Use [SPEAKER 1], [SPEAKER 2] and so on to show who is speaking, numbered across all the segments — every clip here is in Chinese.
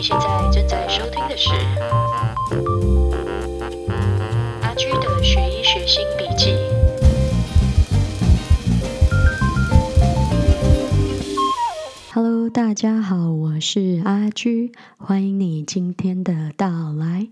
[SPEAKER 1] 你现在正在收听的是阿居的学医学新笔记。Hello，大家好，我是阿居，欢迎你今天的到来。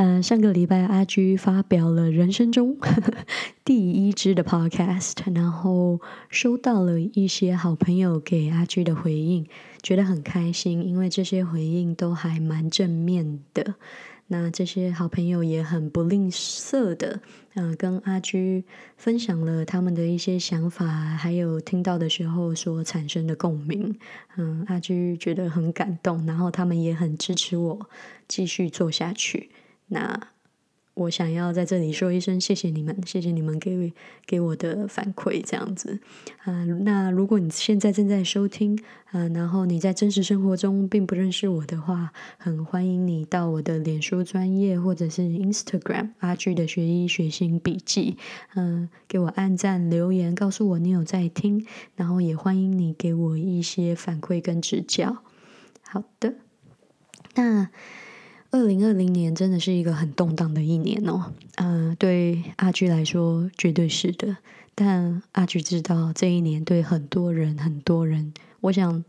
[SPEAKER 1] 呃，上个礼拜阿居发表了人生中 第一支的 podcast，然后收到了一些好朋友给阿居的回应，觉得很开心，因为这些回应都还蛮正面的。那这些好朋友也很不吝啬的，嗯，跟阿居分享了他们的一些想法，还有听到的时候所产生的共鸣。嗯，阿居觉得很感动，然后他们也很支持我继续做下去。那我想要在这里说一声谢谢你们，谢谢你们给给我的反馈，这样子啊。那如果你现在正在收听啊，然后你在真实生活中并不认识我的话，很欢迎你到我的脸书专业或者是 Instagram 阿居的学医学新笔记，嗯，给我按赞留言，告诉我你有在听，然后也欢迎你给我一些反馈跟指教。好的，那。二零二零年真的是一个很动荡的一年哦，嗯，对阿居来说绝对是的。但阿居知道这一年对很多人、很多人，我想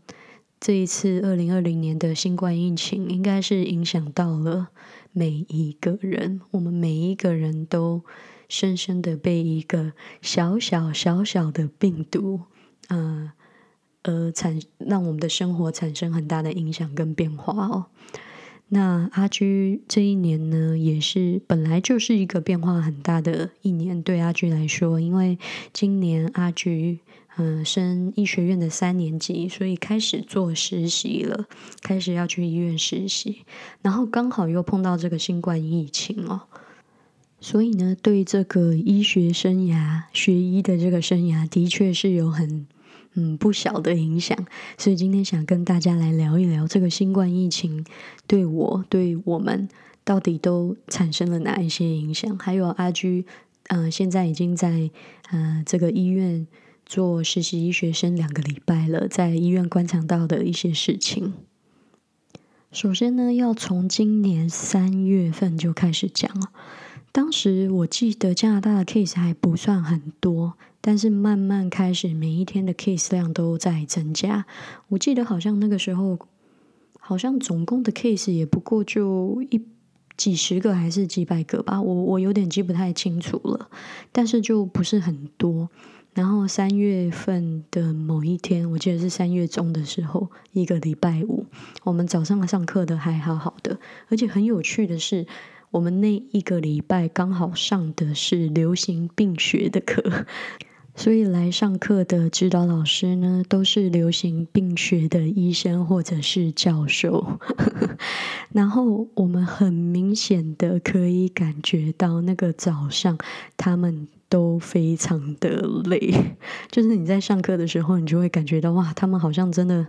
[SPEAKER 1] 这一次二零二零年的新冠疫情应该是影响到了每一个人，我们每一个人都深深的被一个小小小小的病毒，呃，而产让我们的生活产生很大的影响跟变化哦。那阿居这一年呢，也是本来就是一个变化很大的一年，对阿居来说，因为今年阿居嗯升医学院的三年级，所以开始做实习了，开始要去医院实习，然后刚好又碰到这个新冠疫情哦，所以呢，对这个医学生涯、学医的这个生涯，的确是有很。嗯，不小的影响，所以今天想跟大家来聊一聊这个新冠疫情对我、对我们到底都产生了哪一些影响？还有阿居，嗯，现在已经在嗯这个医院做实习医学生两个礼拜了，在医院观察到的一些事情。首先呢，要从今年三月份就开始讲了。当时我记得加拿大的 case 还不算很多。但是慢慢开始，每一天的 case 量都在增加。我记得好像那个时候，好像总共的 case 也不过就一几十个还是几百个吧，我我有点记不太清楚了。但是就不是很多。然后三月份的某一天，我记得是三月中的时候，一个礼拜五，我们早上上课的还好好的，而且很有趣的是，我们那一个礼拜刚好上的是流行病学的课。所以来上课的指导老师呢，都是流行病学的医生或者是教授。然后我们很明显的可以感觉到，那个早上他们都非常的累。就是你在上课的时候，你就会感觉到哇，他们好像真的。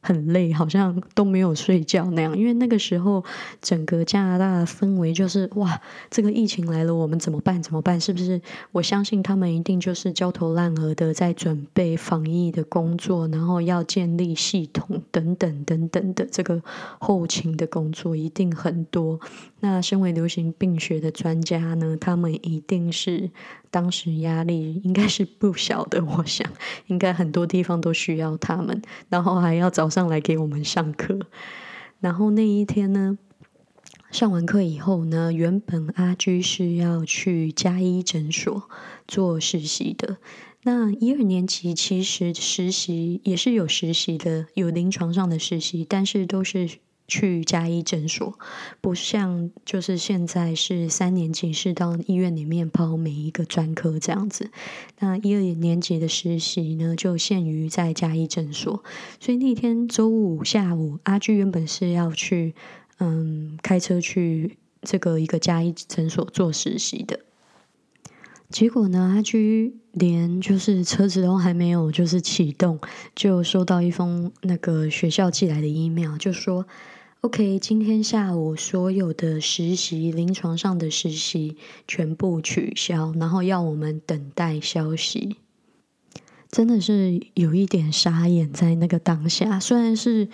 [SPEAKER 1] 很累，好像都没有睡觉那样。因为那个时候，整个加拿大的氛围就是哇，这个疫情来了，我们怎么办？怎么办？是不是？我相信他们一定就是焦头烂额的在准备防疫的工作，然后要建立系统等等等等的这个后勤的工作一定很多。那身为流行病学的专家呢，他们一定是当时压力应该是不小的。我想，应该很多地方都需要他们，然后还要早。上来给我们上课，然后那一天呢，上完课以后呢，原本阿居是要去加医诊所做实习的。那一二年级其实实习也是有实习的，有临床上的实习，但是都是。去加医诊所，不像就是现在是三年级是到医院里面包每一个专科这样子。那一二年级的实习呢，就限于在加医诊所。所以那天周五下午，阿居原本是要去嗯开车去这个一个加医诊所做实习的。结果呢，阿居连就是车子都还没有就是启动，就收到一封那个学校寄来的 email，就说。OK，今天下午所有的实习、临床上的实习全部取消，然后要我们等待消息。真的是有一点傻眼，在那个当下，虽然是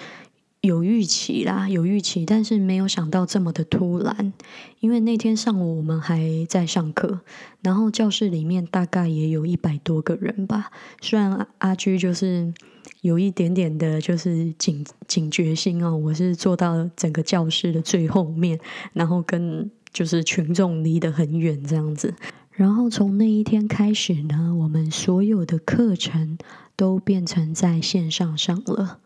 [SPEAKER 1] 有预期啦，有预期，但是没有想到这么的突然。因为那天上午我们还在上课，然后教室里面大概也有一百多个人吧。虽然阿居就是有一点点的，就是警警觉心哦，我是坐到整个教室的最后面，然后跟就是群众离得很远这样子。然后从那一天开始呢，我们所有的课程都变成在线上上了。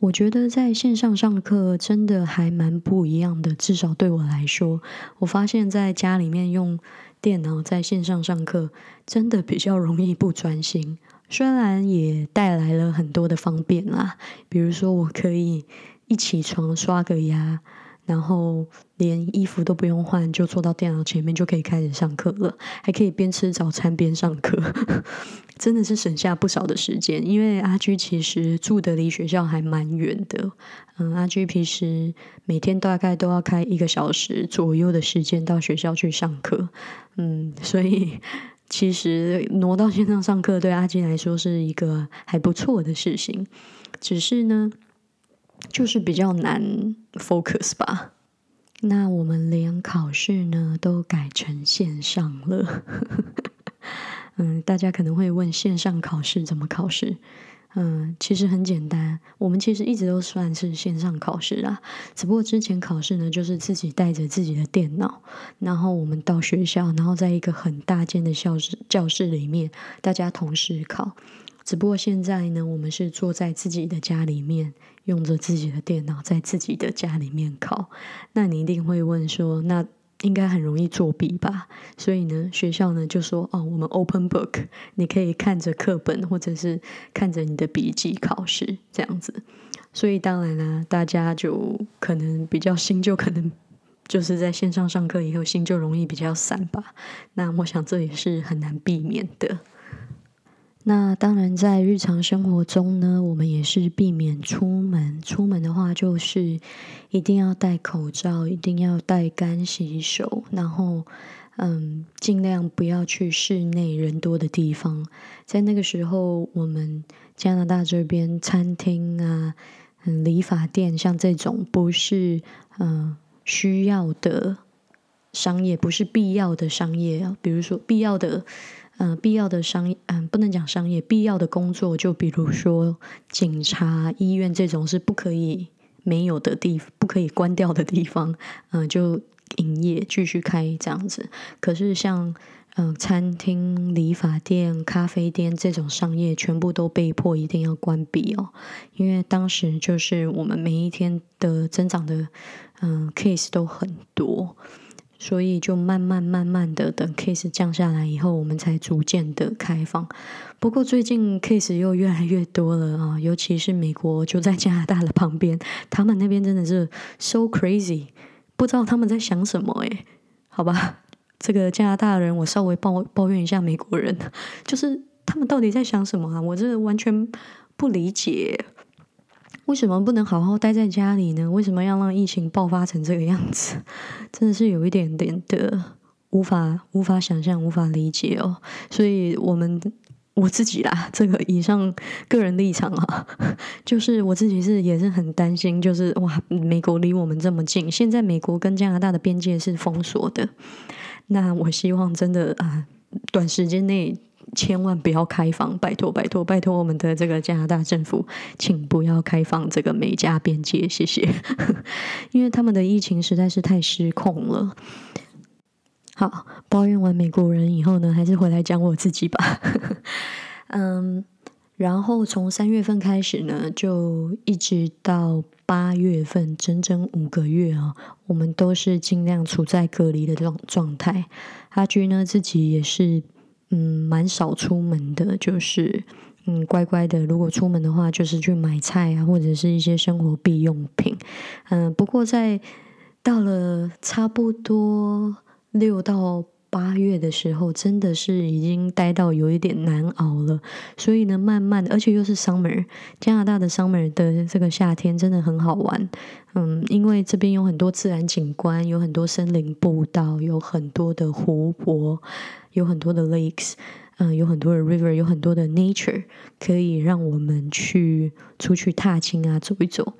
[SPEAKER 1] 我觉得在线上上课真的还蛮不一样的，至少对我来说，我发现在家里面用电脑在线上上课，真的比较容易不专心。虽然也带来了很多的方便啦，比如说我可以一起床刷个牙。然后连衣服都不用换，就坐到电脑前面就可以开始上课了，还可以边吃早餐边上课，真的是省下不少的时间。因为阿居其实住的离学校还蛮远的，嗯，阿居平时每天大概都要开一个小时左右的时间到学校去上课，嗯，所以 其实挪到线上上课对阿居来说是一个还不错的事情，只是呢。就是比较难 focus 吧。那我们连考试呢都改成线上了。嗯，大家可能会问线上考试怎么考试？嗯，其实很简单，我们其实一直都算是线上考试啦。只不过之前考试呢，就是自己带着自己的电脑，然后我们到学校，然后在一个很大间的教室教室里面，大家同时考。只不过现在呢，我们是坐在自己的家里面，用着自己的电脑，在自己的家里面考。那你一定会问说，那应该很容易作弊吧？所以呢，学校呢就说，哦，我们 open book，你可以看着课本，或者是看着你的笔记考试这样子。所以当然啦，大家就可能比较心，就可能就是在线上上课以后，心就容易比较散吧。那我想这也是很难避免的。那当然，在日常生活中呢，我们也是避免出门。出门的话，就是一定要戴口罩，一定要戴干洗手，然后，嗯，尽量不要去室内人多的地方。在那个时候，我们加拿大这边餐厅啊、嗯，理发店，像这种不是嗯需要的商业，不是必要的商业，比如说必要的。嗯，必要的商业，嗯，不能讲商业，必要的工作，就比如说警察、医院这种是不可以没有的地，不可以关掉的地方，嗯，就营业继续开这样子。可是像嗯餐厅、理发店、咖啡店这种商业，全部都被迫一定要关闭哦，因为当时就是我们每一天的增长的嗯 case 都很多。所以就慢慢慢慢的等 case 降下来以后，我们才逐渐的开放。不过最近 case 又越来越多了啊，尤其是美国就在加拿大的旁边，他们那边真的是 so crazy，不知道他们在想什么诶。好吧，这个加拿大人我稍微抱抱怨一下美国人，就是他们到底在想什么啊？我真的完全不理解。为什么不能好好待在家里呢？为什么要让疫情爆发成这个样子？真的是有一点点的无法无法想象、无法理解哦。所以，我们我自己啦，这个以上个人立场啊，就是我自己是也是很担心，就是哇，美国离我们这么近，现在美国跟加拿大的边界是封锁的，那我希望真的啊，短时间内。千万不要开放，拜托拜托拜托我们的这个加拿大政府，请不要开放这个美加边界，谢谢。因为他们的疫情实在是太失控了。好，抱怨完美国人以后呢，还是回来讲我自己吧。嗯，然后从三月份开始呢，就一直到八月份，整整五个月啊，我们都是尽量处在隔离的状状态。阿居呢自己也是。嗯，蛮少出门的，就是嗯，乖乖的。如果出门的话，就是去买菜啊，或者是一些生活必用品。嗯，不过在到了差不多六到。八月的时候，真的是已经待到有一点难熬了。所以呢，慢慢的，而且又是 summer，加拿大的 summer 的这个夏天真的很好玩。嗯，因为这边有很多自然景观，有很多森林步道，有很多的湖泊，有很多的 lakes。嗯，有很多的 river，有很多的 nature，可以让我们去出去踏青啊，走一走。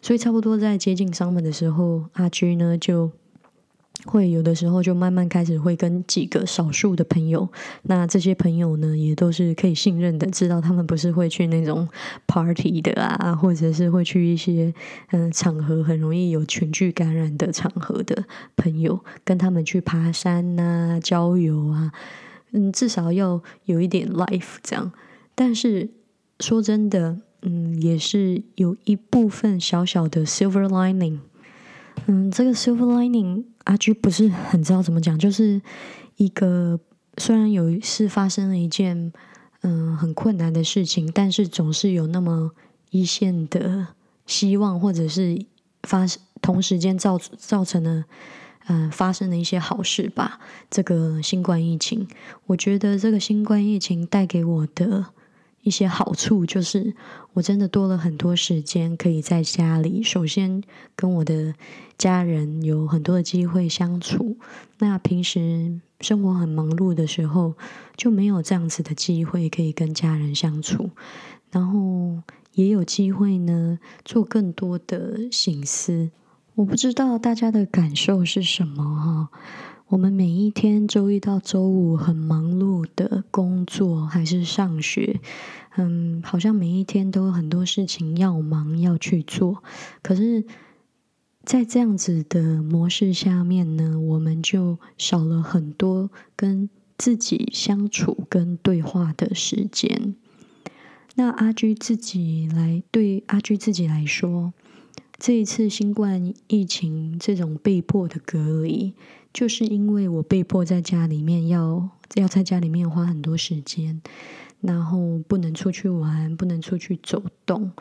[SPEAKER 1] 所以差不多在接近 summer 的时候，阿居呢就。会有的时候就慢慢开始会跟几个少数的朋友，那这些朋友呢也都是可以信任的，知道他们不是会去那种 party 的啊，或者是会去一些嗯场合很容易有群聚感染的场合的朋友，跟他们去爬山呐、郊游啊，嗯，至少要有一点 life 这样。但是说真的，嗯，也是有一部分小小的 silver lining。嗯，这个 silver lining 阿居不是很知道怎么讲，就是一个虽然有是发生了一件嗯很困难的事情，但是总是有那么一线的希望，或者是发生同时间造造成了嗯发生了一些好事吧。这个新冠疫情，我觉得这个新冠疫情带给我的。一些好处就是，我真的多了很多时间可以在家里。首先，跟我的家人有很多的机会相处。那平时生活很忙碌的时候，就没有这样子的机会可以跟家人相处。然后也有机会呢，做更多的醒思。我不知道大家的感受是什么哈。我们每一天周一到周五很忙碌的工作还是上学，嗯，好像每一天都有很多事情要忙要去做。可是，在这样子的模式下面呢，我们就少了很多跟自己相处跟对话的时间。那阿居自己来对阿居自己来说，这一次新冠疫情这种被迫的隔离。就是因为我被迫在家里面要要在家里面花很多时间，然后不能出去玩，不能出去走动，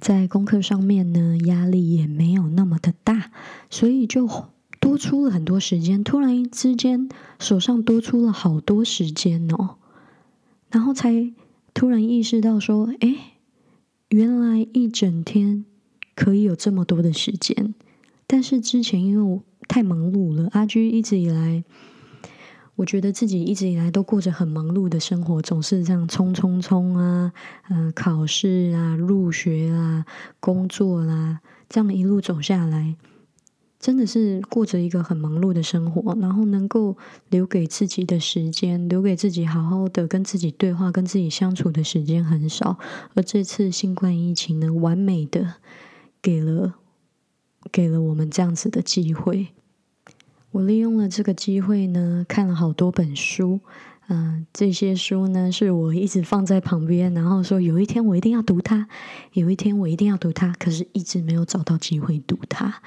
[SPEAKER 1] 在功课上面呢压力也没有那么的大，所以就多出了很多时间。突然之间手上多出了好多时间哦，然后才突然意识到说，哎，原来一整天可以有这么多的时间，但是之前因为我。太忙碌了，阿居一直以来，我觉得自己一直以来都过着很忙碌的生活，总是这样冲冲冲啊，嗯，考试啊，入学啊，工作啦，这样一路走下来，真的是过着一个很忙碌的生活，然后能够留给自己的时间，留给自己好好的跟自己对话、跟自己相处的时间很少，而这次新冠疫情呢，完美的给了给了我们这样子的机会。我利用了这个机会呢，看了好多本书，嗯，这些书呢是我一直放在旁边，然后说有一天我一定要读它，有一天我一定要读它，可是一直没有找到机会读它。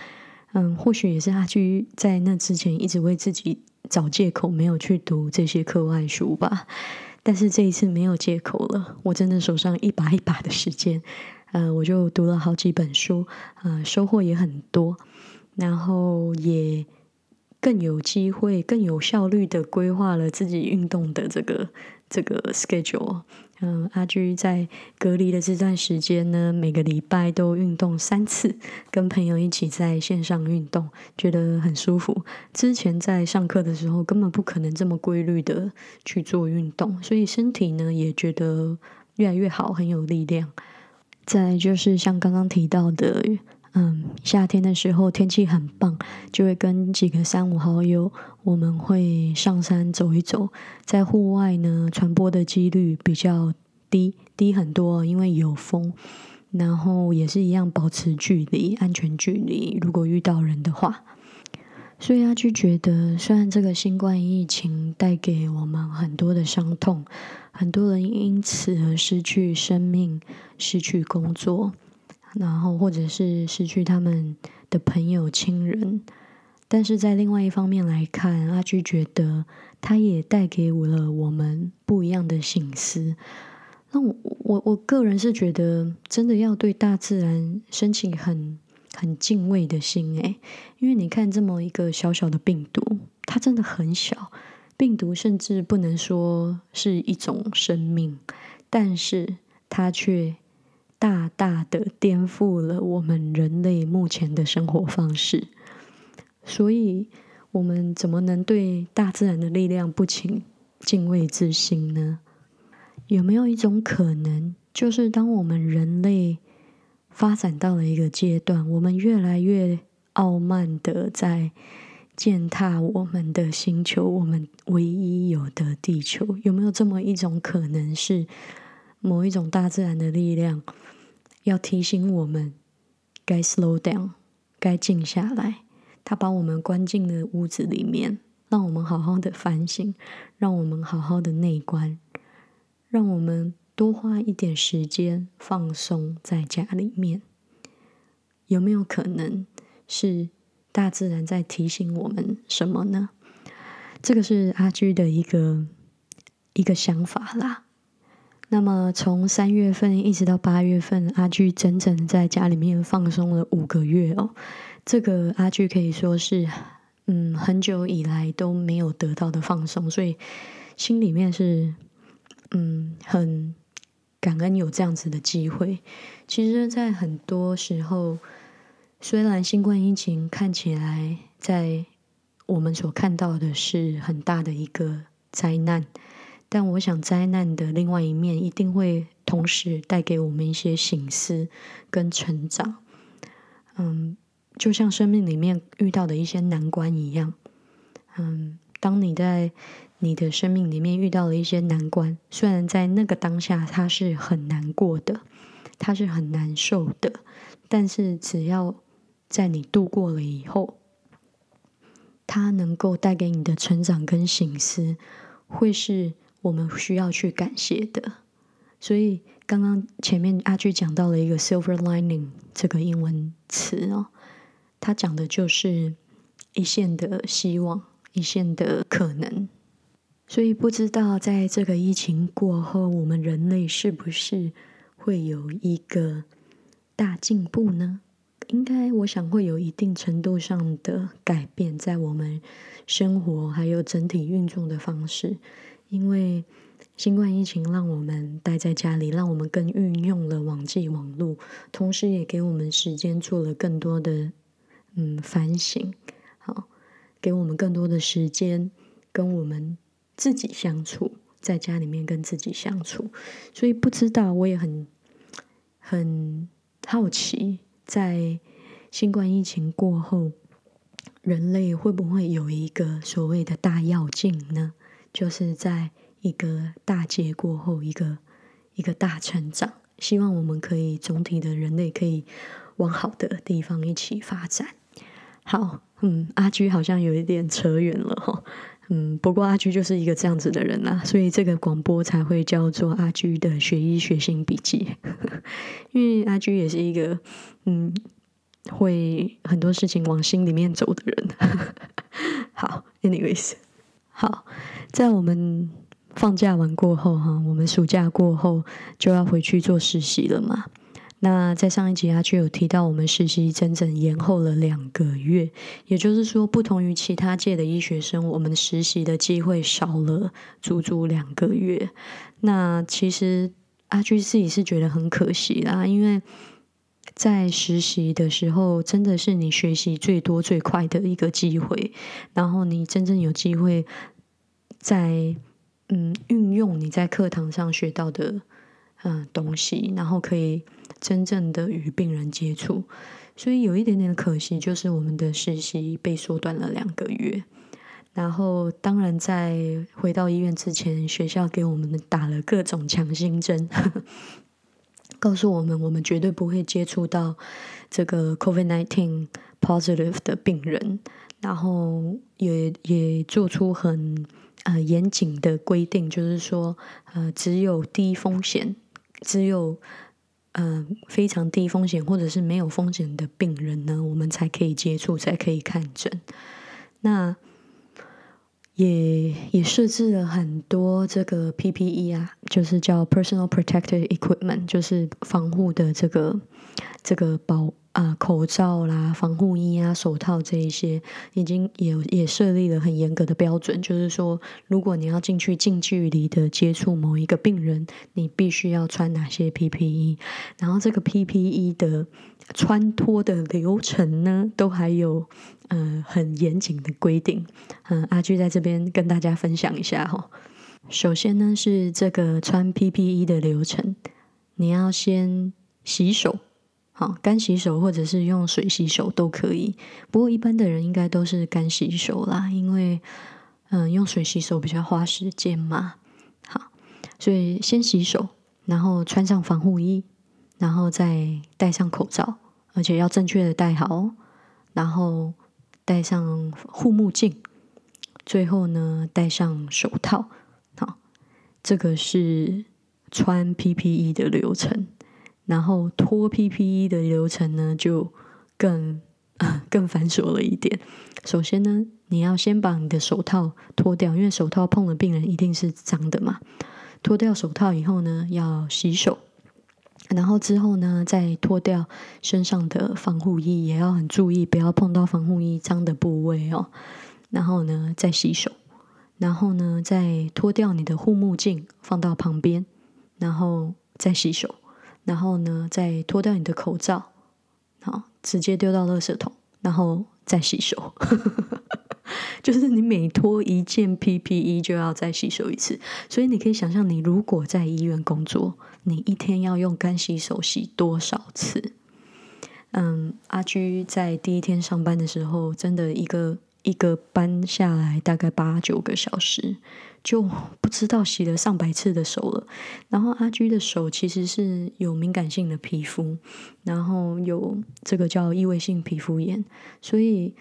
[SPEAKER 1] 嗯，或许也是他去在那之前一直为自己找借口，没有去读这些课外书吧。但是这一次没有借口了，我真的手上一把一把的时间，呃，我就读了好几本书，呃，收获也很多，然后也。更有机会、更有效率的规划了自己运动的这个这个 schedule。嗯，阿居在隔离的这段时间呢，每个礼拜都运动三次，跟朋友一起在线上运动，觉得很舒服。之前在上课的时候，根本不可能这么规律的去做运动，所以身体呢也觉得越来越好，很有力量。再就是像刚刚提到的。嗯，夏天的时候天气很棒，就会跟几个三五好友，我们会上山走一走。在户外呢，传播的几率比较低，低很多，因为有风。然后也是一样，保持距离，安全距离。如果遇到人的话，所以他就觉得，虽然这个新冠疫情带给我们很多的伤痛，很多人因此而失去生命，失去工作。然后，或者是失去他们的朋友、亲人，但是在另外一方面来看，阿居觉得他也带给我了我们不一样的醒思。那我我我个人是觉得，真的要对大自然升起很很敬畏的心诶，因为你看这么一个小小的病毒，它真的很小，病毒甚至不能说是一种生命，但是它却。大大的颠覆了我们人类目前的生活方式，所以我们怎么能对大自然的力量不请敬畏之心呢？有没有一种可能，就是当我们人类发展到了一个阶段，我们越来越傲慢的在践踏我们的星球，我们唯一有的地球？有没有这么一种可能，是某一种大自然的力量要提醒我们该 slow down，该静下来？他把我们关进了屋子里面。让我们好好的反省，让我们好好的内观，让我们多花一点时间放松在家里面。有没有可能是大自然在提醒我们什么呢？这个是阿居的一个一个想法啦。那么从三月份一直到八月份，阿居整整在家里面放松了五个月哦。这个阿居可以说是。嗯，很久以来都没有得到的放松，所以心里面是嗯很感恩有这样子的机会。其实，在很多时候，虽然新冠疫情看起来在我们所看到的是很大的一个灾难，但我想灾难的另外一面一定会同时带给我们一些醒思跟成长。嗯。就像生命里面遇到的一些难关一样，嗯，当你在你的生命里面遇到了一些难关，虽然在那个当下它是很难过的，它是很难受的，但是只要在你度过了以后，它能够带给你的成长跟醒思，会是我们需要去感谢的。所以刚刚前面阿居讲到了一个 “silver lining” 这个英文词哦。他讲的就是一线的希望，一线的可能。所以不知道在这个疫情过后，我们人类是不是会有一个大进步呢？应该，我想会有一定程度上的改变在我们生活还有整体运作的方式。因为新冠疫情让我们待在家里，让我们更运用了网际网络，同时也给我们时间做了更多的。嗯，反省好，给我们更多的时间跟我们自己相处，在家里面跟自己相处。所以不知道，我也很很好奇，在新冠疫情过后，人类会不会有一个所谓的大跃进呢？就是在一个大劫过后，一个一个大成长。希望我们可以总体的人类可以往好的地方一起发展。好，嗯，阿居好像有一点扯远了哈，嗯，不过阿居就是一个这样子的人啦，所以这个广播才会叫做阿居的学医学心笔记，因为阿居也是一个嗯，会很多事情往心里面走的人。好，anyways，好，在我们放假完过后哈，我们暑假过后就要回去做实习了嘛。那在上一集阿就有提到，我们实习整整延后了两个月，也就是说，不同于其他届的医学生，我们实习的机会少了足足两个月。那其实阿居自己是觉得很可惜啦，因为在实习的时候，真的是你学习最多最快的一个机会，然后你真正有机会在嗯运用你在课堂上学到的嗯东西，然后可以。真正的与病人接触，所以有一点点可惜，就是我们的实习被缩短了两个月。然后，当然在回到医院之前，学校给我们打了各种强心针，告诉我们我们绝对不会接触到这个 COVID-19 positive 的病人。然后也也做出很呃严谨的规定，就是说呃只有低风险，只有。嗯，非常低风险或者是没有风险的病人呢，我们才可以接触，才可以看诊。那也也设置了很多这个 PPE 啊，就是叫 Personal Protective Equipment，就是防护的这个这个保。啊，口罩啦、防护衣啊、手套这一些，已经也也设立了很严格的标准。就是说，如果你要进去近距离的接触某一个病人，你必须要穿哪些 PPE，然后这个 PPE 的穿脱的流程呢，都还有呃很严谨的规定。嗯，阿居在这边跟大家分享一下哈。首先呢是这个穿 PPE 的流程，你要先洗手，好，干洗手或者是用水洗手都可以。不过一般的人应该都是干洗手啦，因为嗯用水洗手比较花时间嘛。好，所以先洗手，然后穿上防护衣，然后再戴上口罩，而且要正确的戴好，然后戴上护目镜，最后呢戴上手套。好这个是穿 PPE 的流程，然后脱 PPE 的流程呢，就更更繁琐了一点。首先呢，你要先把你的手套脱掉，因为手套碰了病人一定是脏的嘛。脱掉手套以后呢，要洗手，然后之后呢，再脱掉身上的防护衣，也要很注意，不要碰到防护衣脏的部位哦。然后呢，再洗手。然后呢，再脱掉你的护目镜，放到旁边，然后再洗手。然后呢，再脱掉你的口罩，好，直接丢到垃圾桶，然后再洗手。就是你每脱一件 PPE 就要再洗手一次，所以你可以想象，你如果在医院工作，你一天要用干洗手洗多少次？嗯，阿居在第一天上班的时候，真的一个。一个班下来大概八九个小时，就不知道洗了上百次的手了。然后阿居的手其实是有敏感性的皮肤，然后有这个叫异位性皮肤炎，所以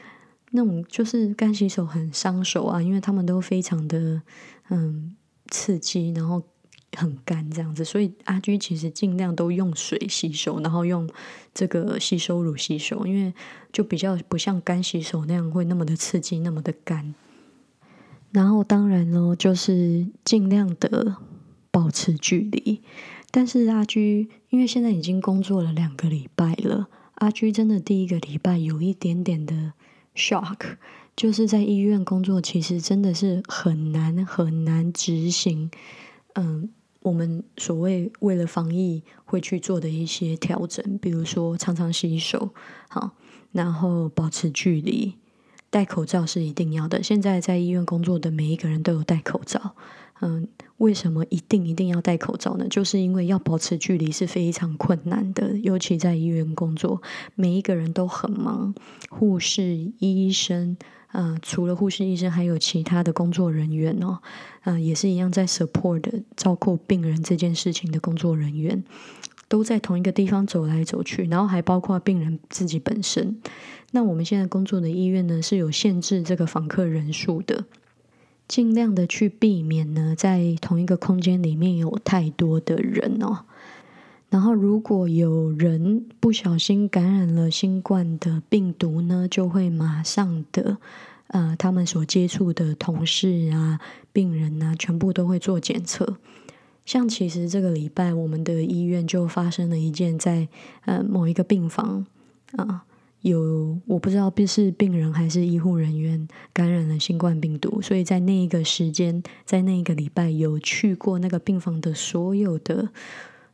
[SPEAKER 1] 那种就是干洗手很伤手啊，因为他们都非常的嗯刺激，然后。很干这样子，所以阿居其实尽量都用水洗手，然后用这个吸收乳洗手，因为就比较不像干洗手那样会那么的刺激，那么的干。然后当然呢，就是尽量的保持距离。但是阿居因为现在已经工作了两个礼拜了，阿居真的第一个礼拜有一点点的 shock，就是在医院工作其实真的是很难很难执行，嗯。我们所谓为了防疫会去做的一些调整，比如说常常洗手，好，然后保持距离，戴口罩是一定要的。现在在医院工作的每一个人都有戴口罩，嗯，为什么一定一定要戴口罩呢？就是因为要保持距离是非常困难的，尤其在医院工作，每一个人都很忙，护士、医生。嗯，除了护士、医生，还有其他的工作人员哦，嗯，也是一样在 support 照顾病人这件事情的工作人员，都在同一个地方走来走去，然后还包括病人自己本身。那我们现在工作的医院呢，是有限制这个访客人数的，尽量的去避免呢，在同一个空间里面有太多的人哦。然后，如果有人不小心感染了新冠的病毒呢，就会马上的，呃，他们所接触的同事啊、病人啊，全部都会做检测。像其实这个礼拜，我们的医院就发生了一件，在呃某一个病房啊，有我不知道是病人还是医护人员感染了新冠病毒，所以在那一个时间，在那一个礼拜，有去过那个病房的所有的。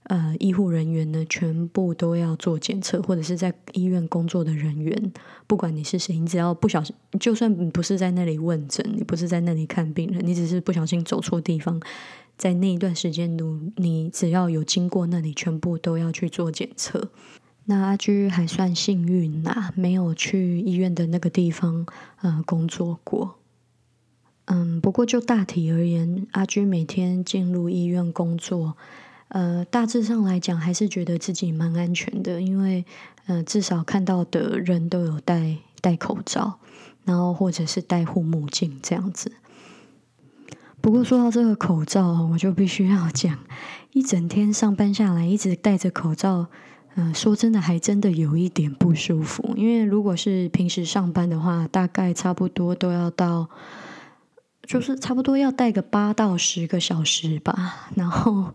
[SPEAKER 1] 呃，医护人员呢，全部都要做检测，或者是在医院工作的人员，不管你是谁，你只要不小心，就算你不是在那里问诊，你不是在那里看病人，你只是不小心走错地方，在那一段时间，你你只要有经过那里，全部都要去做检测。那阿居还算幸运呐，没有去医院的那个地方呃工作过。嗯，不过就大体而言，阿居每天进入医院工作。呃，大致上来讲，还是觉得自己蛮安全的，因为呃，至少看到的人都有戴戴口罩，然后或者是戴护目镜这样子。不过说到这个口罩，我就必须要讲，一整天上班下来一直戴着口罩，嗯，说真的还真的有一点不舒服。因为如果是平时上班的话，大概差不多都要到。就是差不多要带个八到十个小时吧，然后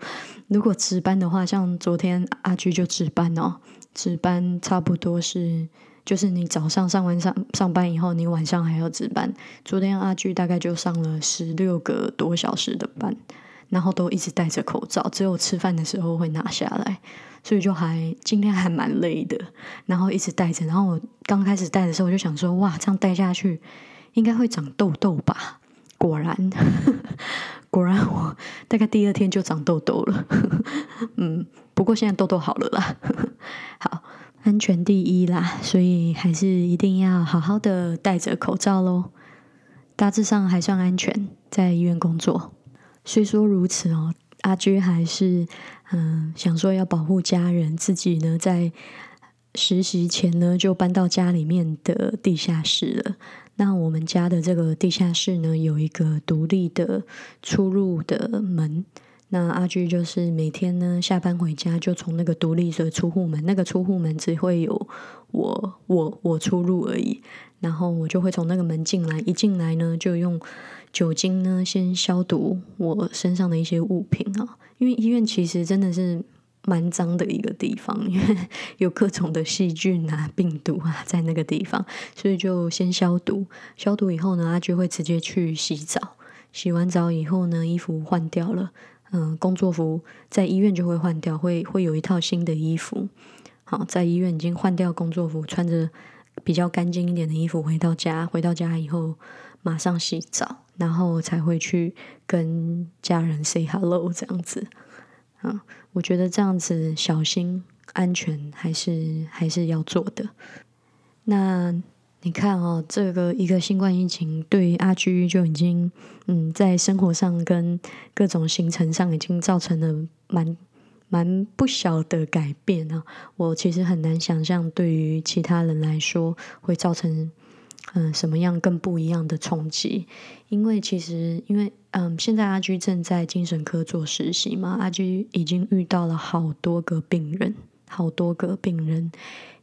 [SPEAKER 1] 如果值班的话，像昨天阿居就值班哦，值班差不多是就是你早上上完上上班以后，你晚上还要值班。昨天阿居大概就上了十六个多小时的班，然后都一直戴着口罩，只有吃饭的时候会拿下来，所以就还今天还蛮累的，然后一直戴着。然后我刚开始戴的时候，我就想说，哇，这样戴下去应该会长痘痘吧。果然，果然我大概第二天就长痘痘了。嗯，不过现在痘痘好了啦。好，安全第一啦，所以还是一定要好好的戴着口罩喽。大致上还算安全，在医院工作。虽说如此哦，阿居还是嗯想说要保护家人，自己呢在实习前呢就搬到家里面的地下室了。那我们家的这个地下室呢，有一个独立的出入的门。那阿居就是每天呢下班回家，就从那个独立的出户门，那个出户门只会有我我我出入而已。然后我就会从那个门进来，一进来呢就用酒精呢先消毒我身上的一些物品啊，因为医院其实真的是。蛮脏的一个地方，因为有各种的细菌啊、病毒啊在那个地方，所以就先消毒。消毒以后呢，他就会直接去洗澡。洗完澡以后呢，衣服换掉了，嗯，工作服在医院就会换掉，会会有一套新的衣服。好，在医院已经换掉工作服，穿着比较干净一点的衣服回到家。回到家以后，马上洗澡，然后才会去跟家人 say hello 这样子。啊，我觉得这样子小心安全还是还是要做的。那你看哦，这个一个新冠疫情对阿居就已经嗯，在生活上跟各种行程上已经造成了蛮蛮不小的改变啊。我其实很难想象对于其他人来说会造成。嗯，什么样更不一样的冲击？因为其实，因为嗯，现在阿居正在精神科做实习嘛，阿居已经遇到了好多个病人，好多个病人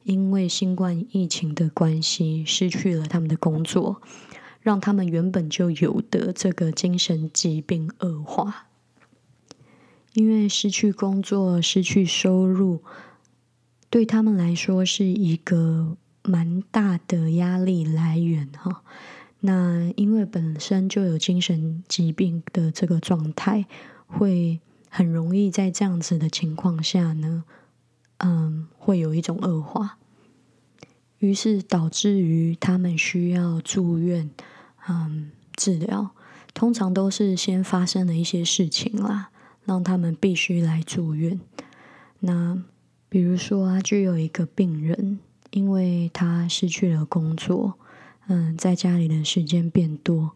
[SPEAKER 1] 因为新冠疫情的关系失去了他们的工作，让他们原本就有的这个精神疾病恶化。因为失去工作、失去收入，对他们来说是一个。蛮大的压力来源哈，那因为本身就有精神疾病的这个状态，会很容易在这样子的情况下呢，嗯，会有一种恶化，于是导致于他们需要住院，嗯，治疗，通常都是先发生了一些事情啦，让他们必须来住院。那比如说啊，就有一个病人。因为他失去了工作，嗯，在家里的时间变多，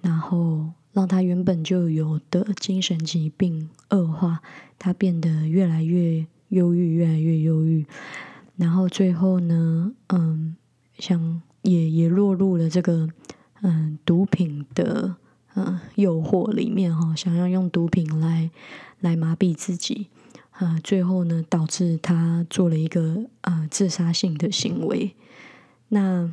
[SPEAKER 1] 然后让他原本就有的精神疾病恶化，他变得越来越忧郁，越来越忧郁，然后最后呢，嗯，想也也落入了这个嗯毒品的嗯诱惑里面哈，想要用毒品来来麻痹自己。呃，最后呢，导致他做了一个呃自杀性的行为。那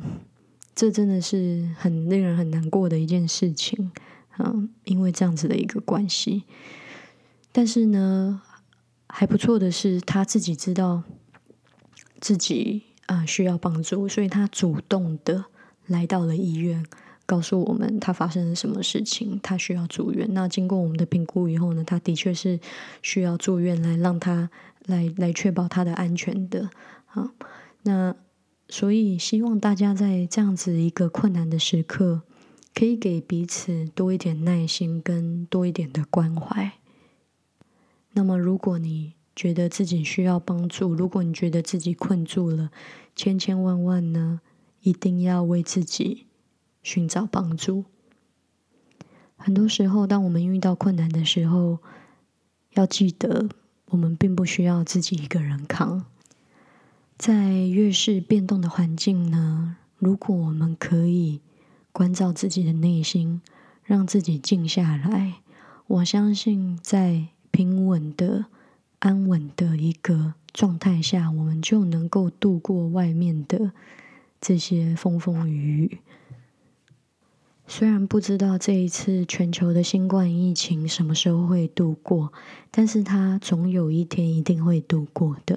[SPEAKER 1] 这真的是很令人很难过的一件事情，嗯，因为这样子的一个关系。但是呢，还不错的是，他自己知道自己啊需要帮助，所以他主动的来到了医院。告诉我们他发生了什么事情，他需要住院。那经过我们的评估以后呢，他的确是需要住院来让他来来确保他的安全的啊。那所以希望大家在这样子一个困难的时刻，可以给彼此多一点耐心跟多一点的关怀。那么，如果你觉得自己需要帮助，如果你觉得自己困住了，千千万万呢，一定要为自己。寻找帮助。很多时候，当我们遇到困难的时候，要记得，我们并不需要自己一个人扛。在越是变动的环境呢，如果我们可以关照自己的内心，让自己静下来，我相信，在平稳的、安稳的一个状态下，我们就能够度过外面的这些风风雨雨。虽然不知道这一次全球的新冠疫情什么时候会度过，但是它总有一天一定会度过的。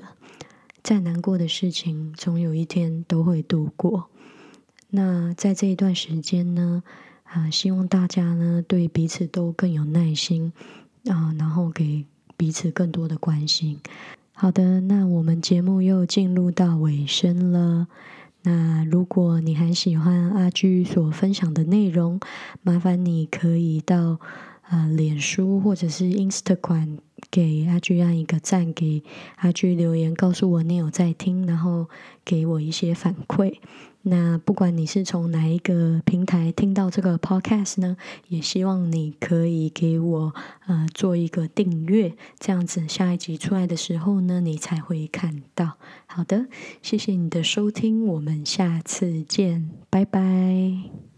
[SPEAKER 1] 再难过的事情，总有一天都会度过。那在这一段时间呢，啊，希望大家呢对彼此都更有耐心啊，然后给彼此更多的关心。好的，那我们节目又进入到尾声了。那如果你还喜欢阿居所分享的内容，麻烦你可以到啊脸书或者是 Instagram 给阿居按一个赞，给阿居留言，告诉我你有在听，然后给我一些反馈。那不管你是从哪一个平台听到这个 podcast 呢，也希望你可以给我呃做一个订阅，这样子下一集出来的时候呢，你才会看到。好的，谢谢你的收听，我们下次见，拜拜。